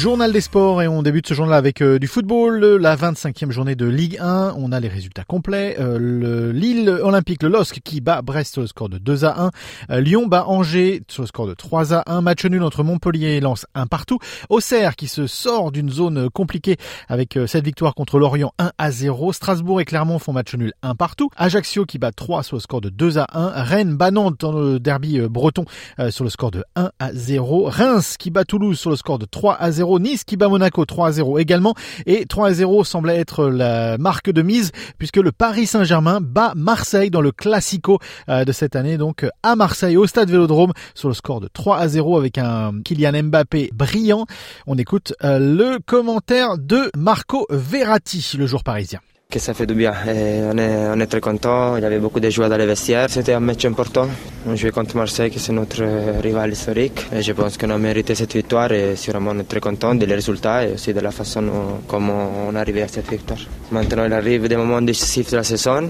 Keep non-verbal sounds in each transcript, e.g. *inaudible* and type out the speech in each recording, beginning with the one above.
Journal des sports et on débute ce journal avec euh, du football, la 25e journée de Ligue 1. On a les résultats complets. Euh, le Lille Olympique, le LOSC qui bat Brest sur le score de 2 à 1. Euh, Lyon bat Angers sur le score de 3 à 1. Match nul entre Montpellier et Lens un partout. Auxerre qui se sort d'une zone compliquée avec cette victoire contre Lorient 1 à 0. Strasbourg et Clermont font match nul un partout. Ajaccio qui bat 3 sur le score de 2 à 1. Rennes bat Nantes dans le derby breton sur le score de 1 à 0. Reims qui bat Toulouse sur le score de 3 à 0. Nice qui bat Monaco 3 0 également. Et 3 0 semblait être la marque de mise puisque le Paris Saint-Germain bat Marseille dans le Classico euh, de cette année. Donc à Marseille, au stade Vélodrome, sur le score de 3 à 0 avec un Kylian Mbappé brillant. On écoute euh, le commentaire de Marco Verratti, le jour parisien que ça fait du bien. on, est, est très content. Il y avait beaucoup de joueurs dans les vestiaires. C'était un match important. On jouait contre Marseille, qui c'est notre rival historique. Je pense qu'on a mérité cette victoire et sûrement on est très content des résultats et aussi de la façon comment on est arrivé à cette victoire. Maintenant, il arrive des moments décisifs de la saison.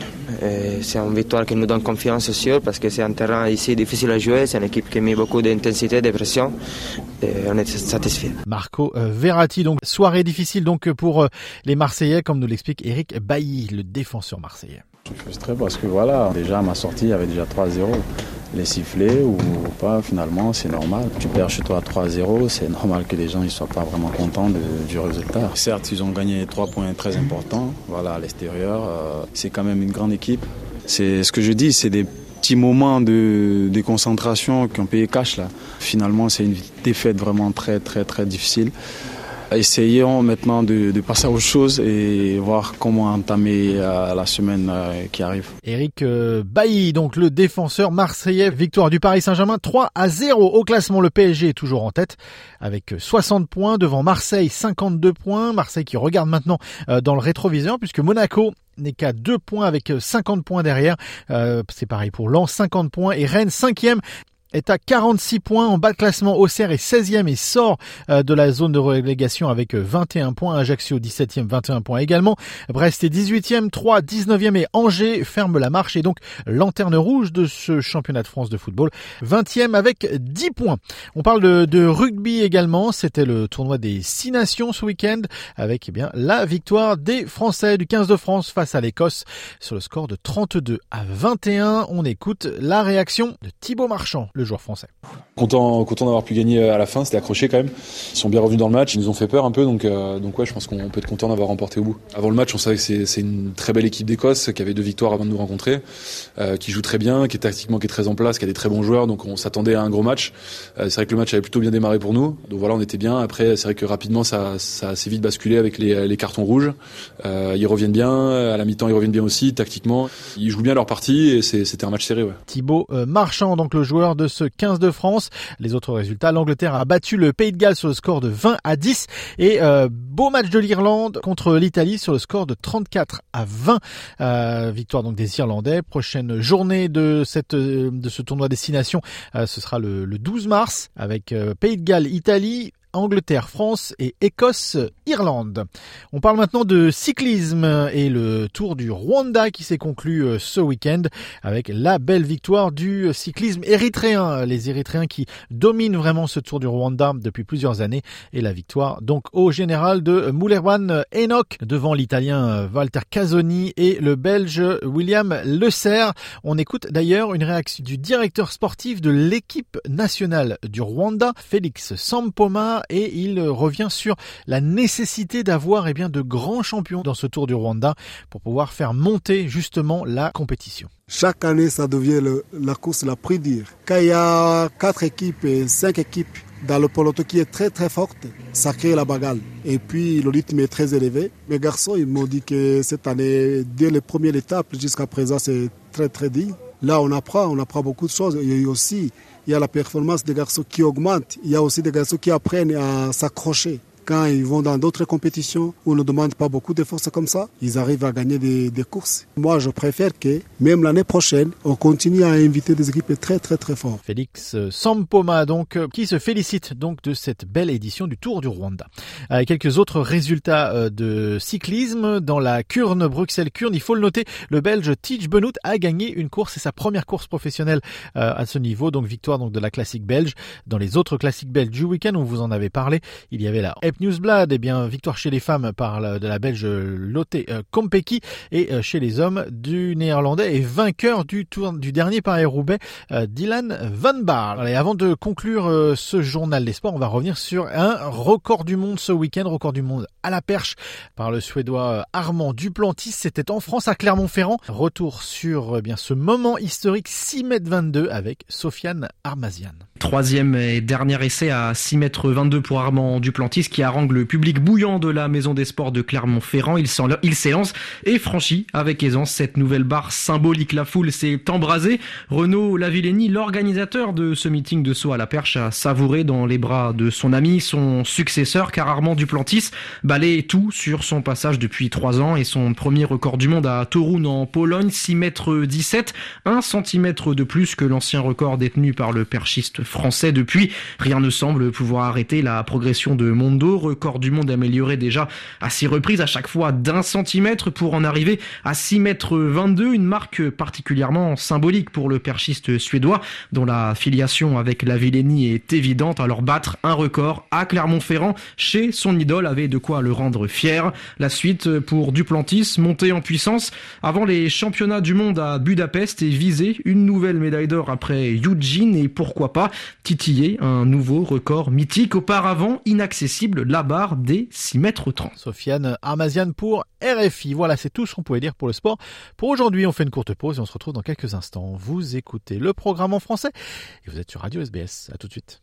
C'est une victoire qui nous donne confiance sûr parce que c'est un terrain ici difficile à jouer. C'est une équipe qui met beaucoup d'intensité, de pression. Et on est satisfait. Marco euh, Verratti, donc soirée difficile donc pour euh, les Marseillais, comme nous l'explique Eric Bailly, le défenseur marseillais. Je suis frustré parce que voilà, déjà à ma sortie, il y avait déjà 3-0. Les sifflets ou pas, finalement, c'est normal. Tu perds chez toi 3-0, c'est *laughs* normal que les gens ne soient pas vraiment contents du résultat. Certes, ils ont gagné 3 points très importants, voilà, à l'extérieur. Euh, c'est quand même une grande équipe. C'est ce que je dis, c'est des petits moments de, de concentration qui ont payé cash là. Finalement, c'est une défaite vraiment très très très difficile. Essayons maintenant de, passer à autre chose et voir comment entamer euh, la semaine euh, qui arrive. Eric euh, Bailly, donc le défenseur marseillais, victoire du Paris Saint-Germain 3 à 0 au classement. Le PSG est toujours en tête avec 60 points devant Marseille 52 points. Marseille qui regarde maintenant dans le rétroviseur puisque Monaco n'est qu'à 2 points avec 50 points derrière. c'est pareil pour Lens 50 points et Rennes 5e est à 46 points en bas de classement. Auxerre est 16e et sort euh, de la zone de relégation avec 21 euh, points. Ajaccio 17e, 21 points également. Brest est 18e, 3, 19e et Angers ferme la marche et donc lanterne rouge de ce championnat de France de football. 20e avec 10 points. On parle de, de rugby également. C'était le tournoi des 6 nations ce week-end avec eh bien la victoire des Français du 15 de France face à l'Écosse sur le score de 32 à 21. On écoute la réaction de Thibaut Marchand le joueur français. Content, content d'avoir pu gagner à la fin, c'était accroché quand même. Ils sont bien revenus dans le match, ils nous ont fait peur un peu, donc, euh, donc ouais, je pense qu'on peut être content d'avoir remporté au bout. Avant le match, on savait que c'est une très belle équipe d'Écosse, qui avait deux victoires avant de nous rencontrer, euh, qui joue très bien, qui est tactiquement qui est très en place, qui a des très bons joueurs, donc on s'attendait à un gros match. Euh, c'est vrai que le match avait plutôt bien démarré pour nous, donc voilà, on était bien. Après, c'est vrai que rapidement, ça, ça a assez vite basculé avec les, les cartons rouges. ils reviennent bien, à la mi-temps, ils reviennent bien aussi, tactiquement. Ils jouent bien leur partie et c'était un match serré. Ouais. Thibaut Marchand, donc le joueur de ce 15 de France. Les autres résultats, l'Angleterre a battu le Pays de Galles sur le score de 20 à 10 et euh, beau match de l'Irlande contre l'Italie sur le score de 34 à 20. Euh, victoire donc des Irlandais. Prochaine journée de cette de ce tournoi destination, euh, ce sera le, le 12 mars avec Pays de Galles, Italie, Angleterre, France et Écosse, Irlande. On parle maintenant de cyclisme et le Tour du Rwanda qui s'est conclu euh, ce week-end avec la belle victoire du cyclisme érythréen. Les Érythréens qui dominent vraiment ce Tour du Rwanda depuis plusieurs années et la victoire donc au général de Moulerwan Enoch devant l'Italien Walter Casoni et le Belge William Le Serre. On écoute d'ailleurs une réaction du directeur sportif de l'équipe nationale du Rwanda, Félix Sampoma, et il revient sur la nécessité d'avoir eh bien de grands champions dans ce Tour du Rwanda pour pouvoir faire monter justement la compétition. Chaque année, ça devient la course la plus dure. Quand il y a quatre équipes et cinq équipes dans le peloton qui est très très forte, ça crée la bagarre. Et puis le rythme est très élevé. Mes garçons, ils m'ont dit que cette année, dès les premières étapes jusqu'à présent, c'est très très dur. Là, on apprend, on apprend beaucoup de choses. A aussi il y a la performance des garçons qui augmente, il y a aussi des garçons qui apprennent à s'accrocher. Quand ils vont dans d'autres compétitions où on ne demande pas beaucoup de force comme ça, ils arrivent à gagner des, des courses. Moi, je préfère que même l'année prochaine, on continue à inviter des équipes très très très fortes. Félix Sampoma, donc, euh, qui se félicite donc de cette belle édition du Tour du Rwanda. Avec quelques autres résultats euh, de cyclisme dans la Kurne Bruxelles-Kurne, il faut le noter, le Belge Tij Benoît a gagné une course, c'est sa première course professionnelle euh, à ce niveau, donc victoire donc de la classique belge. Dans les autres classiques belges du week-end, on vous en avait parlé, il y avait la Newsblad, eh bien victoire chez les femmes par la, de la Belge Lotte Kompeki et chez les hommes du néerlandais et vainqueur du tour du dernier Paris-Roubaix, Dylan Van Baar. Et avant de conclure euh, ce journal des sports, on va revenir sur un record du monde ce week-end, record du monde à la perche par le Suédois euh, Armand Duplantis. C'était en France à Clermont-Ferrand. Retour sur bien ce moment historique 6 mètres 22 avec Sofiane Armazian. Troisième et dernier essai à 6 mètres 22 pour Armand Duplantis qui harangue le public bouillant de la Maison des Sports de Clermont-Ferrand. Il s'élance et franchit avec aisance cette nouvelle barre symbolique. La foule s'est embrasée. Renaud Lavillenie, l'organisateur de ce meeting de saut à la perche, a savouré dans les bras de son ami, son successeur, car Armand Duplantis balaye tout sur son passage depuis 3 ans et son premier record du monde à Torun en Pologne, 6 mètres 17, 1 cm de plus que l'ancien record détenu par le perchiste français. Depuis, rien ne semble pouvoir arrêter la progression de Mondo, record du monde amélioré déjà à six reprises, à chaque fois d'un centimètre pour en arriver à 6 mètres 22, une marque particulièrement symbolique pour le perchiste suédois, dont la filiation avec la Villénie est évidente. Alors battre un record à Clermont-Ferrand chez son idole avait de quoi le rendre fier. La suite pour Duplantis, monter en puissance avant les championnats du monde à Budapest et viser une nouvelle médaille d'or après Eugene et pourquoi pas titiller un nouveau record mythique auparavant inaccessible, la barre des 6 mètres 30. Sofiane Armazian pour RFI. Voilà, c'est tout ce qu'on pouvait dire pour le sport. Pour aujourd'hui, on fait une courte pause et on se retrouve dans quelques instants. Vous écoutez le programme en français et vous êtes sur Radio SBS. À tout de suite.